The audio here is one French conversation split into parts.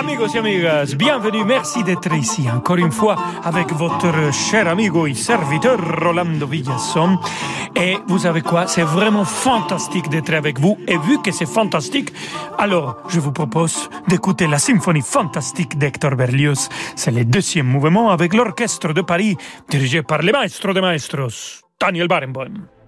Amigos et amigas, bienvenue, merci d'être ici encore une fois avec votre cher amigo et serviteur Rolando Villasson. Et vous savez quoi, c'est vraiment fantastique d'être avec vous. Et vu que c'est fantastique, alors je vous propose d'écouter la symphonie fantastique d'Hector Berlioz. C'est le deuxième mouvement avec l'orchestre de Paris dirigé par le maestro de maestros, Daniel Barenboim.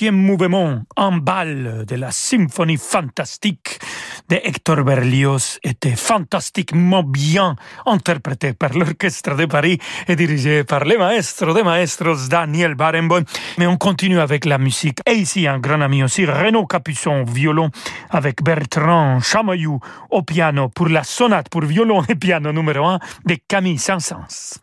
Deuxième mouvement en balle de la symphonie fantastique de Hector Berlioz était fantastiquement bien interprété par l'Orchestre de Paris et dirigé par le maestro de maestros Daniel Barenboim. Mais on continue avec la musique. Et ici, un grand ami aussi, Renaud Capuçon, violon, avec Bertrand Chamaillou au piano pour la sonate pour violon et piano numéro 1 de Camille Saint-Saëns.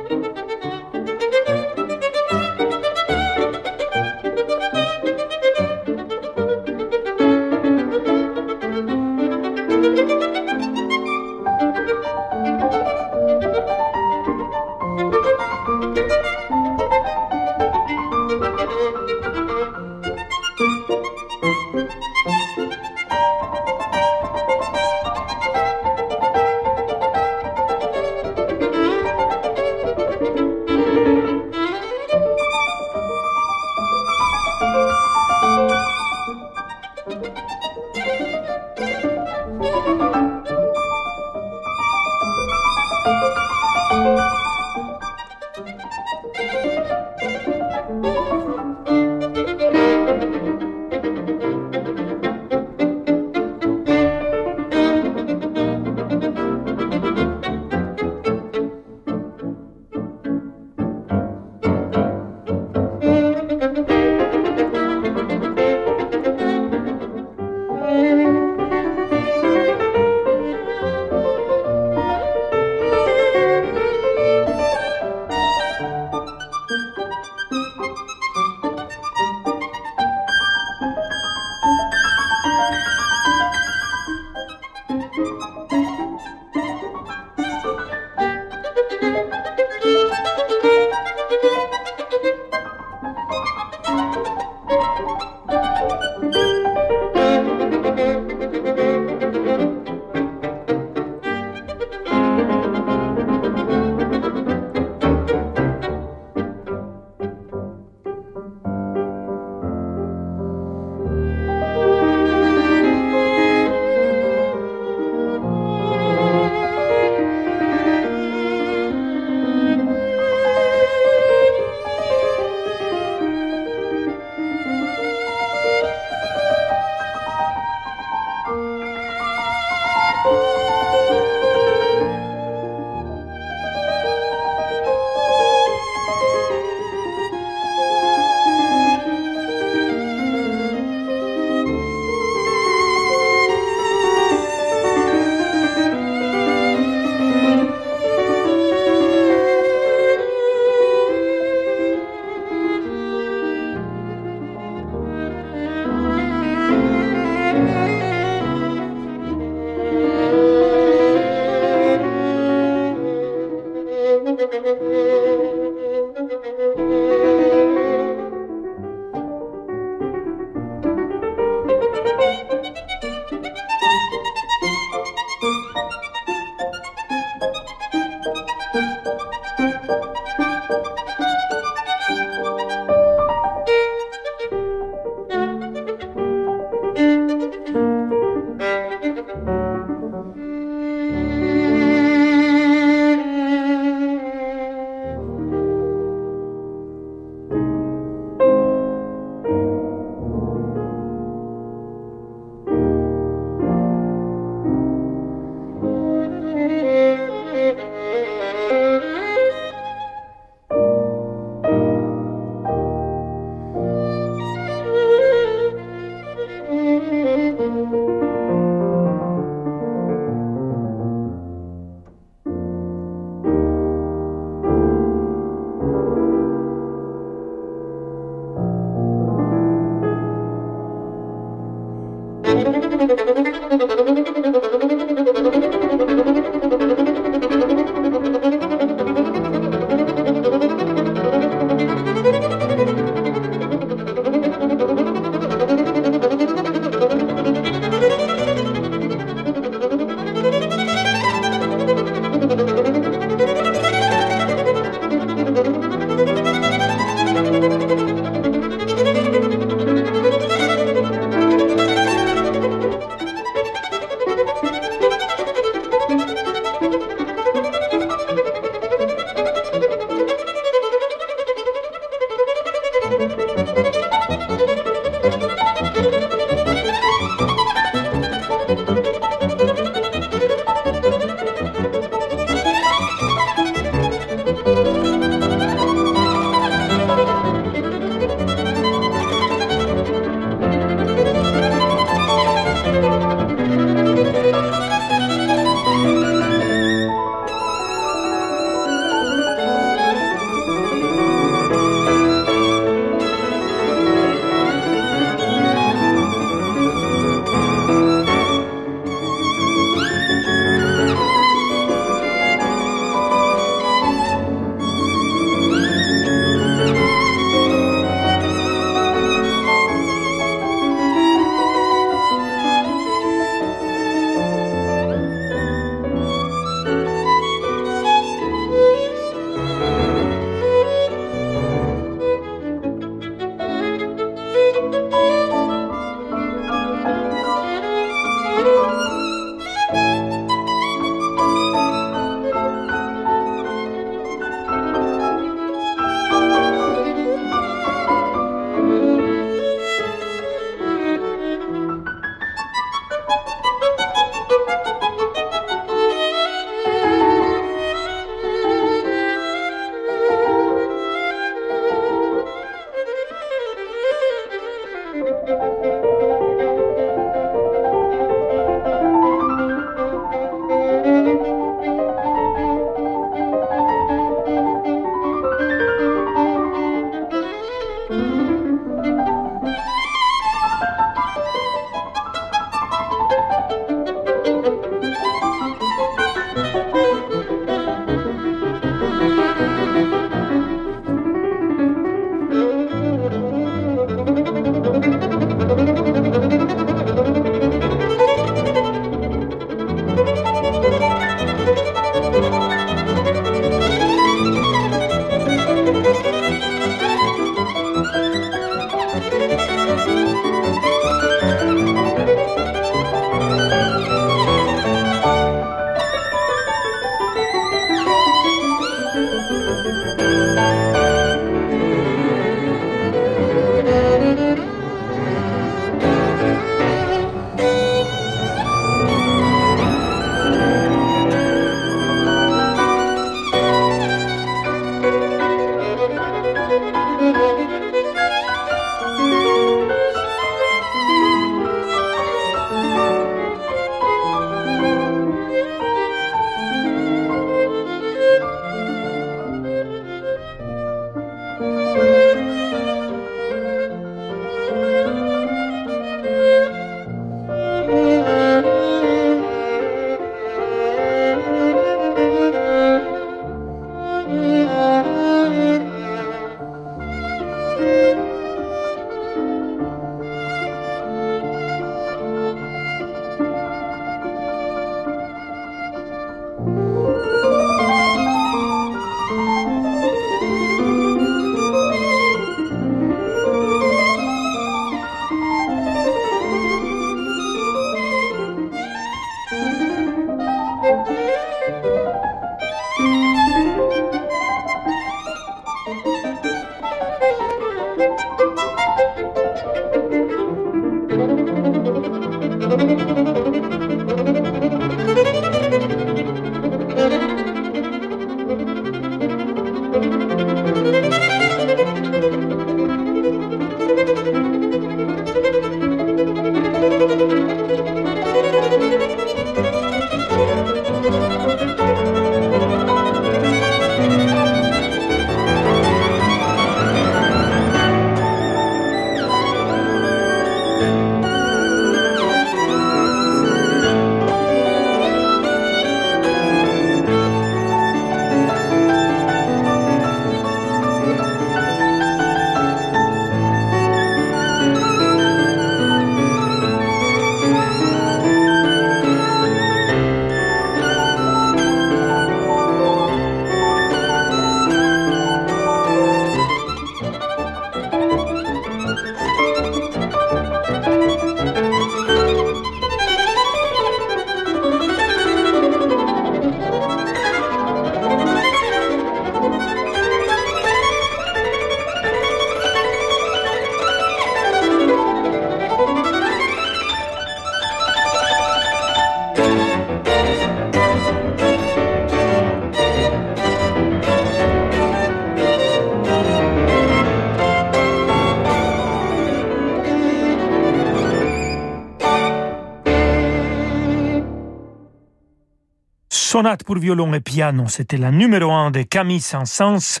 Pour violon et piano, c'était la numéro un de Camille Saint-Saëns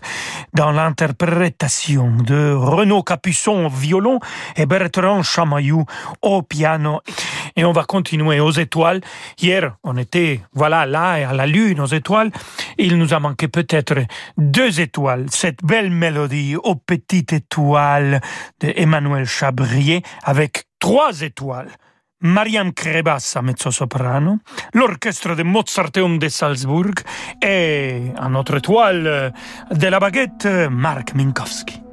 dans l'interprétation de Renaud Capuçon au violon et Bertrand Chamaillou au piano. Et on va continuer aux étoiles. Hier, on était, voilà, là, à la lune, aux étoiles. Il nous a manqué peut-être deux étoiles. Cette belle mélodie aux petites étoiles de Emmanuel Chabrier avec trois étoiles. Mariam Krebassa, mezzo-soprano, l'orchestre de Mozarteum de Salzburg et un autre étoile de la baguette, Mark Minkowski.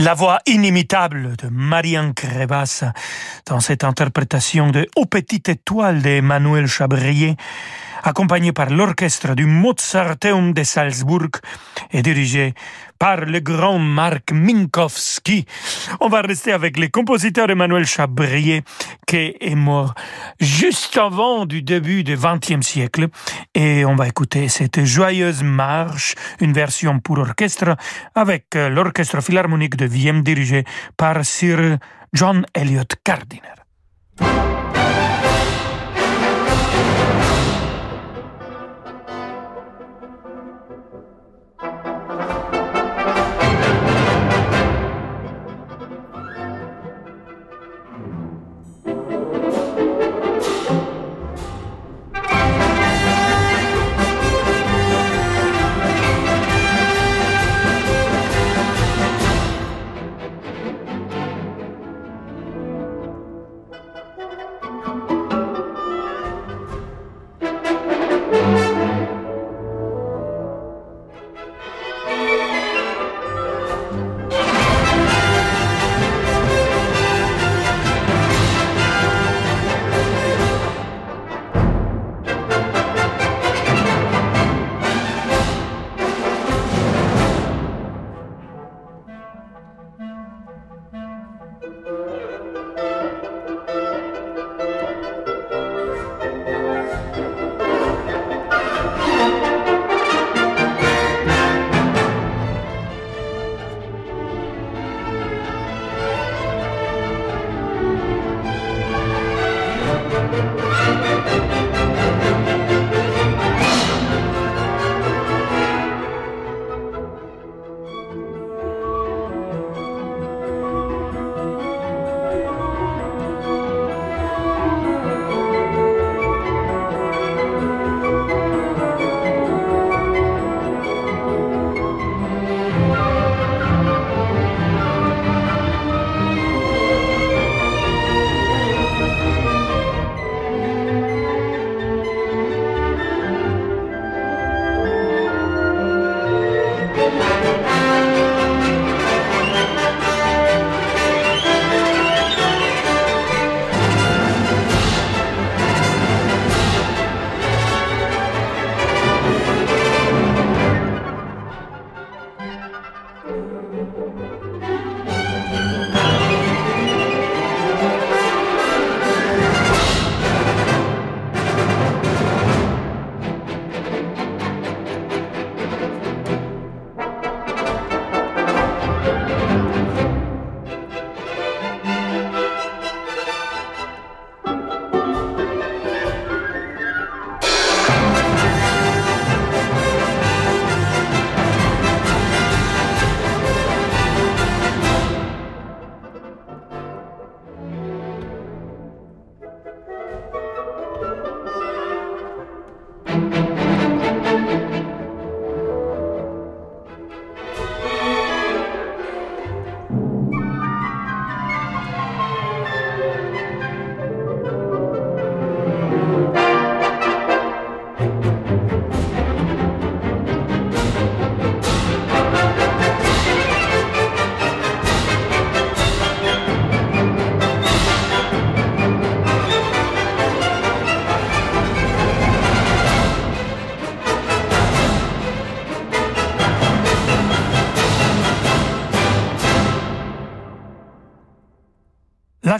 La voix inimitable de Marianne Crevas dans cette interprétation de Aux petites étoiles d'Emmanuel Chabrier, accompagné par l'orchestre du Mozarteum de Salzbourg et dirigé par le grand Marc Minkowski. On va rester avec les compositeurs Emmanuel Chabrier, qui est mort juste avant du début du XXe siècle. Et on va écouter cette joyeuse marche, une version pour orchestre, avec l'orchestre philharmonique de Vienne dirigé par Sir John Elliott Gardiner.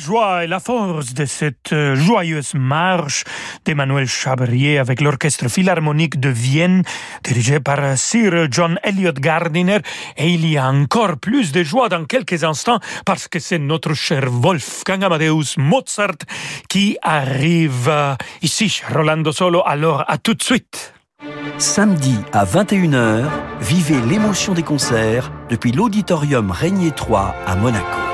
Joie et la force de cette euh, joyeuse marche d'Emmanuel Chabrier avec l'Orchestre Philharmonique de Vienne, dirigé par Sir John Elliott Gardiner. Et il y a encore plus de joie dans quelques instants parce que c'est notre cher Wolfgang Amadeus Mozart qui arrive euh, ici, Rolando Solo. Alors, à tout de suite. Samedi à 21h, vivez l'émotion des concerts depuis l'auditorium Régnier 3 à Monaco.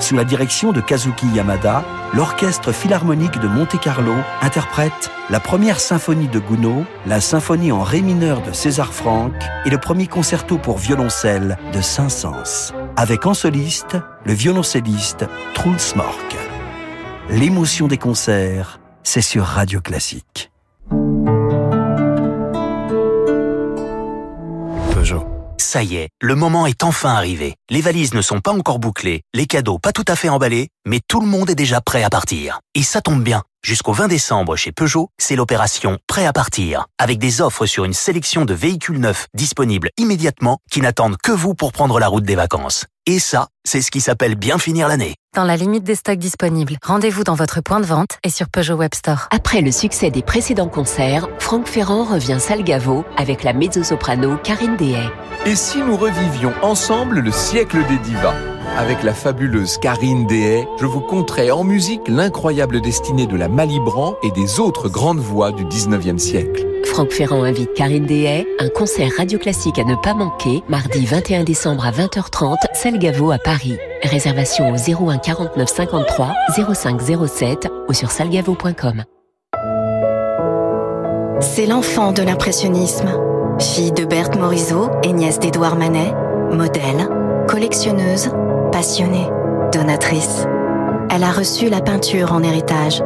Sous la direction de Kazuki Yamada, l'Orchestre Philharmonique de Monte-Carlo interprète la première symphonie de Gounod, la symphonie en ré mineur de César Franck et le premier concerto pour violoncelle de Saint-Saëns, avec en soliste le violoncelliste Truls Mork. L'émotion des concerts, c'est sur Radio Classique. Ça y est, le moment est enfin arrivé. Les valises ne sont pas encore bouclées, les cadeaux pas tout à fait emballés, mais tout le monde est déjà prêt à partir. Et ça tombe bien. Jusqu'au 20 décembre chez Peugeot, c'est l'opération Prêt à partir, avec des offres sur une sélection de véhicules neufs disponibles immédiatement qui n'attendent que vous pour prendre la route des vacances. Et ça, c'est ce qui s'appelle bien finir l'année. Dans la limite des stocks disponibles, rendez-vous dans votre point de vente et sur Peugeot Web Store. Après le succès des précédents concerts, Franck Ferrand revient Salgavo avec la mezzo-soprano Karine Dehay. Et si nous revivions ensemble le siècle des divas? Avec la fabuleuse Karine Dehay, je vous conterai en musique l'incroyable destinée de la Malibran et des autres grandes voix du 19e siècle. Franck Ferrand invite Karine Dehay, un concert radio classique à ne pas manquer, mardi 21 décembre à 20h30, Salgavo à Paris. Réservation au 01 49 53 05 07 ou sur salgavo.com. C'est l'enfant de l'impressionnisme. Fille de Berthe Morisot et nièce d'Édouard Manet, modèle, collectionneuse, passionnée, donatrice. Elle a reçu la peinture en héritage.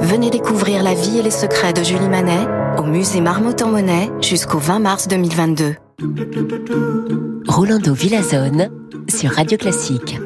Venez découvrir la vie et les secrets de Julie Manet au musée Marmottan en Monet jusqu'au 20 mars 2022. Rolando Villazone sur Radio Classique.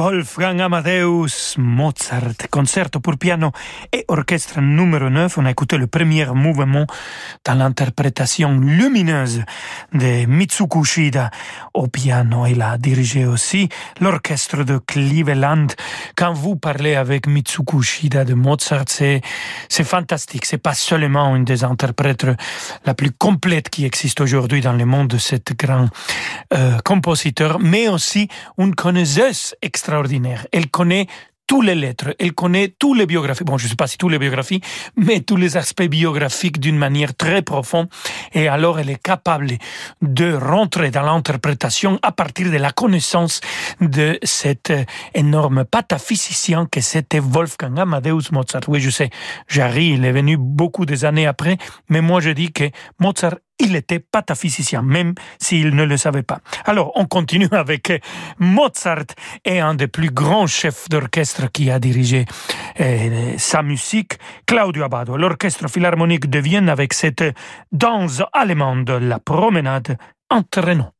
Wolfgang Amadeus Mozart, concerto pour piano et orchestre numéro 9. On a écouté le premier mouvement dans l'interprétation lumineuse de Mitsuko Shida au piano. Il a dirigé aussi l'orchestre de Cleveland. Quand vous parlez avec Mitsuko Shida de Mozart, c'est, c'est fantastique. C'est pas seulement une des interprètes la plus complète qui existe aujourd'hui dans le monde de cet grand euh, compositeur, mais aussi une connaisseuse extraordinaire. Elle connaît tous les lettres, elle connaît tous les biographies, bon je ne sais pas si toutes les biographies, mais tous les aspects biographiques d'une manière très profonde, et alors elle est capable de rentrer dans l'interprétation à partir de la connaissance de cet énorme pataphysicien que c'était Wolfgang Amadeus Mozart. Oui, je sais, Jarry, il est venu beaucoup des années après, mais moi je dis que Mozart il était pataphysicien, même s'il ne le savait pas. Alors, on continue avec Mozart et un des plus grands chefs d'orchestre qui a dirigé euh, sa musique, Claudio Abbado. L'orchestre philharmonique de Vienne avec cette danse allemande, la promenade entraînant.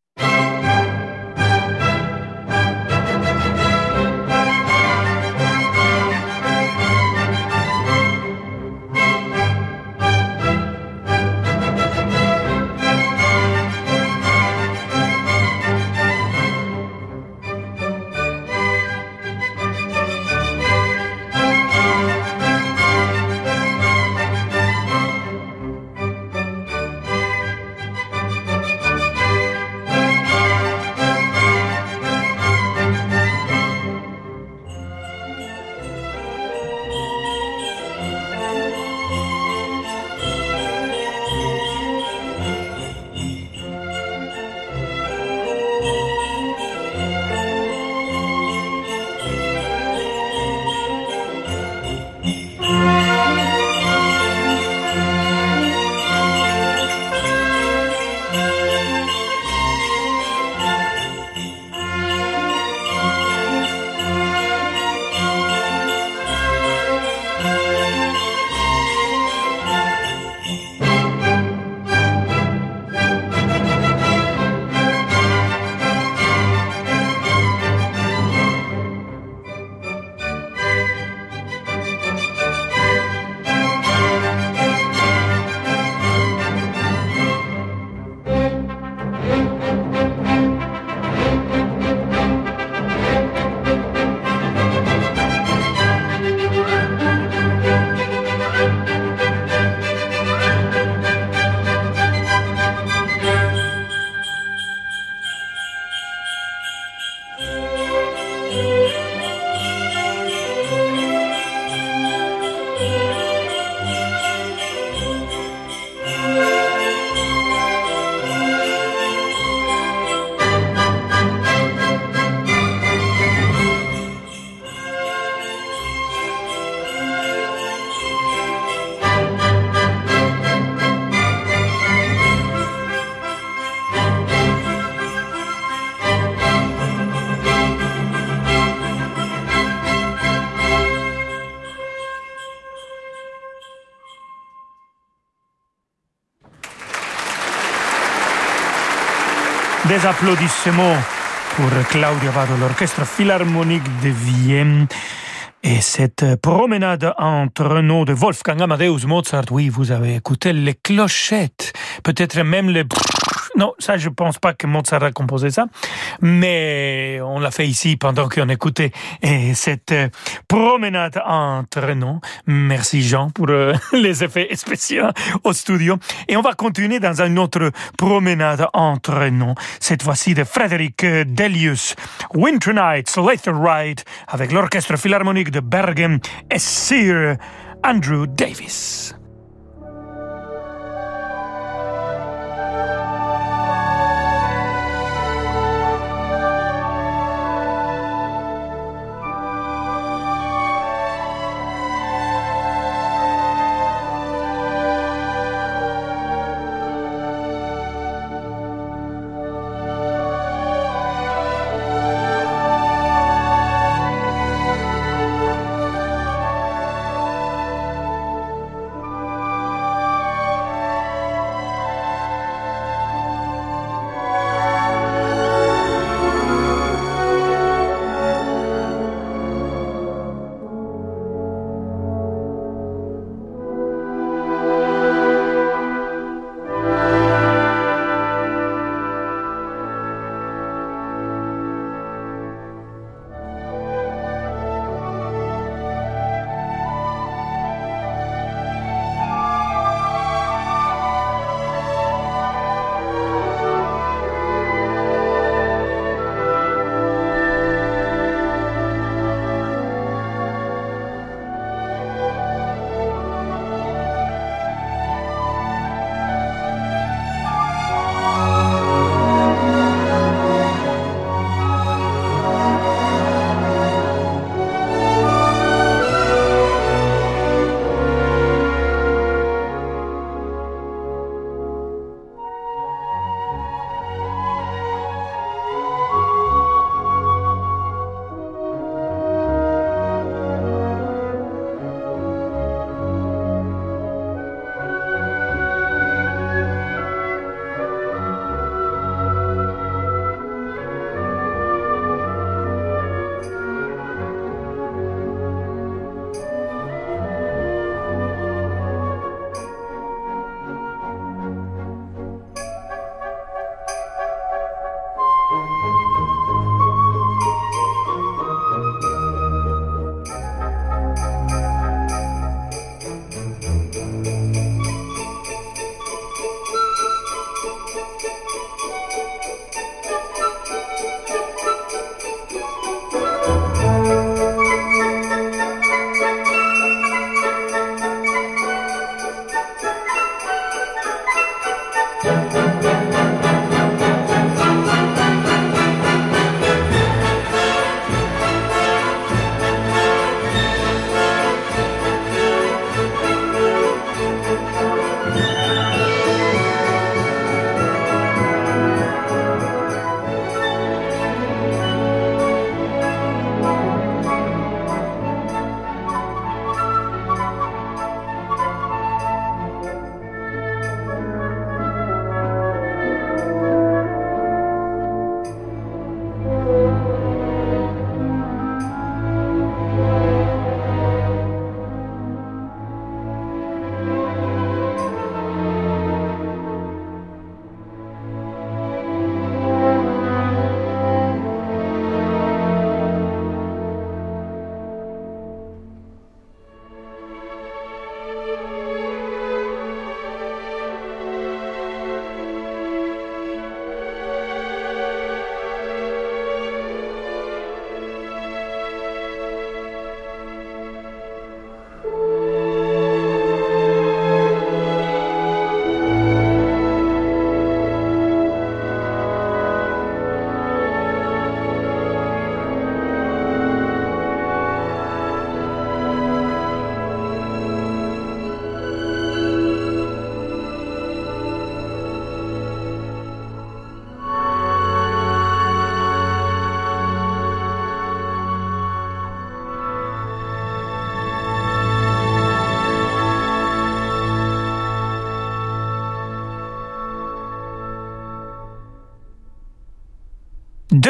Applaudissements pour Claudio Vado, l'orchestre philharmonique de Vienne. Et cette promenade entre nous de Wolfgang Amadeus Mozart, oui, vous avez écouté les clochettes, peut-être même les non, ça, je pense pas que Mozart a composé ça, mais on l'a fait ici pendant qu'on écoutait et cette euh, promenade entre nous. Merci Jean pour euh, les effets spéciaux au studio. Et on va continuer dans une autre promenade entre nous, cette fois-ci de Frédéric Delius, Winter Nights, Later Ride, avec l'orchestre philharmonique de Bergen et Sir Andrew Davis.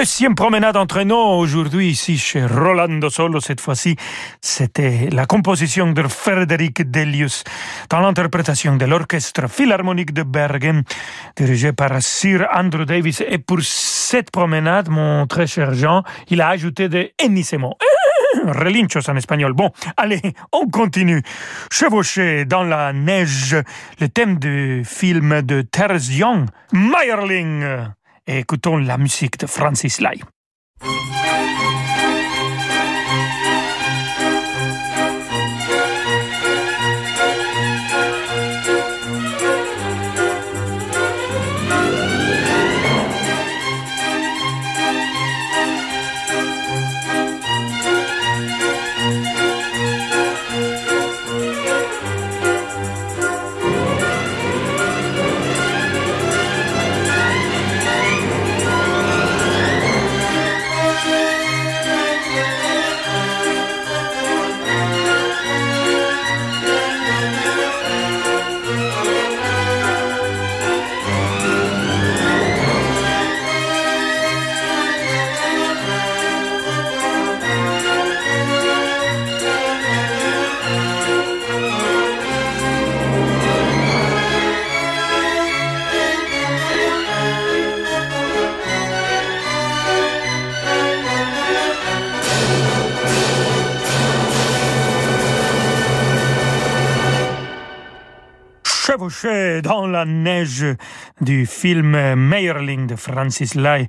Deuxième promenade entre nous aujourd'hui ici chez Rolando Solo. Cette fois-ci, c'était la composition de Frédéric Delius dans l'interprétation de l'Orchestre Philharmonique de Bergen, dirigé par Sir Andrew Davis. Et pour cette promenade, mon très cher Jean, il a ajouté des hennissements. Relinchos en espagnol. Bon, allez, on continue. Chevaucher dans la neige, le thème du film de Terence Young, Meyerling. Écoutons la musique de Francis Lai. Dans la neige du film Meyerling de Francis Lai.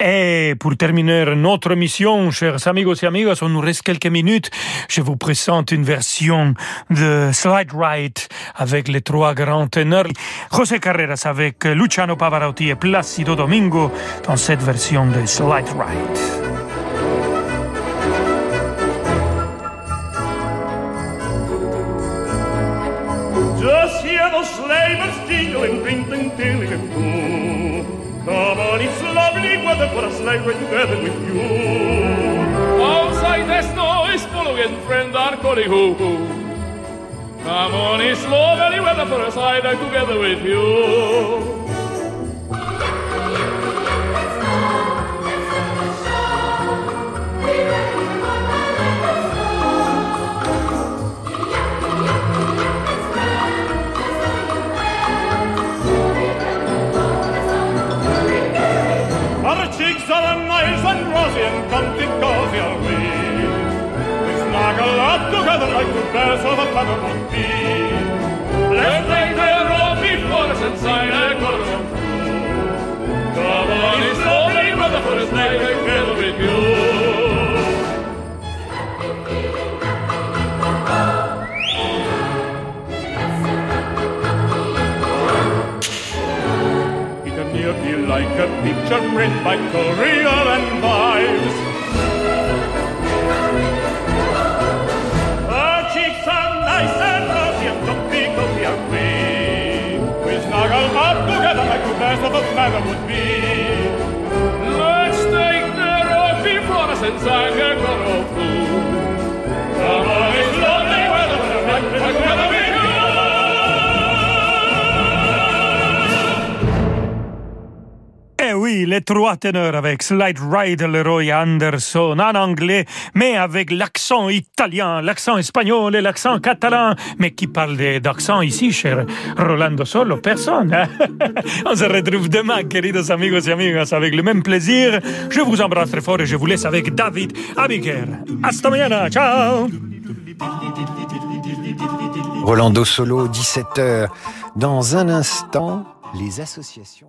Et pour terminer notre mission, chers amigos et amigas, on nous reste quelques minutes. Je vous présente une version de Slide Ride avec les trois grands teneurs. José Carreras avec Luciano Pavarotti et Placido Domingo dans cette version de Slide Ride. Sleigh ride together with you. Outside the snow is following, friend are calling hoo hoo. Come on, it's lovely weather for a sleigh ride together with you. Trois teneurs avec Slide Ride Leroy Anderson en anglais, mais avec l'accent italien, l'accent espagnol et l'accent catalan. Mais qui parle d'accent ici, cher Rolando Solo? Personne. hein? On se retrouve demain, queridos amigos et amigas, avec le même plaisir. Je vous embrasse très fort et je vous laisse avec David Abiker. Hasta mañana, ciao Rolando Solo, 17h. Dans un instant, les associations.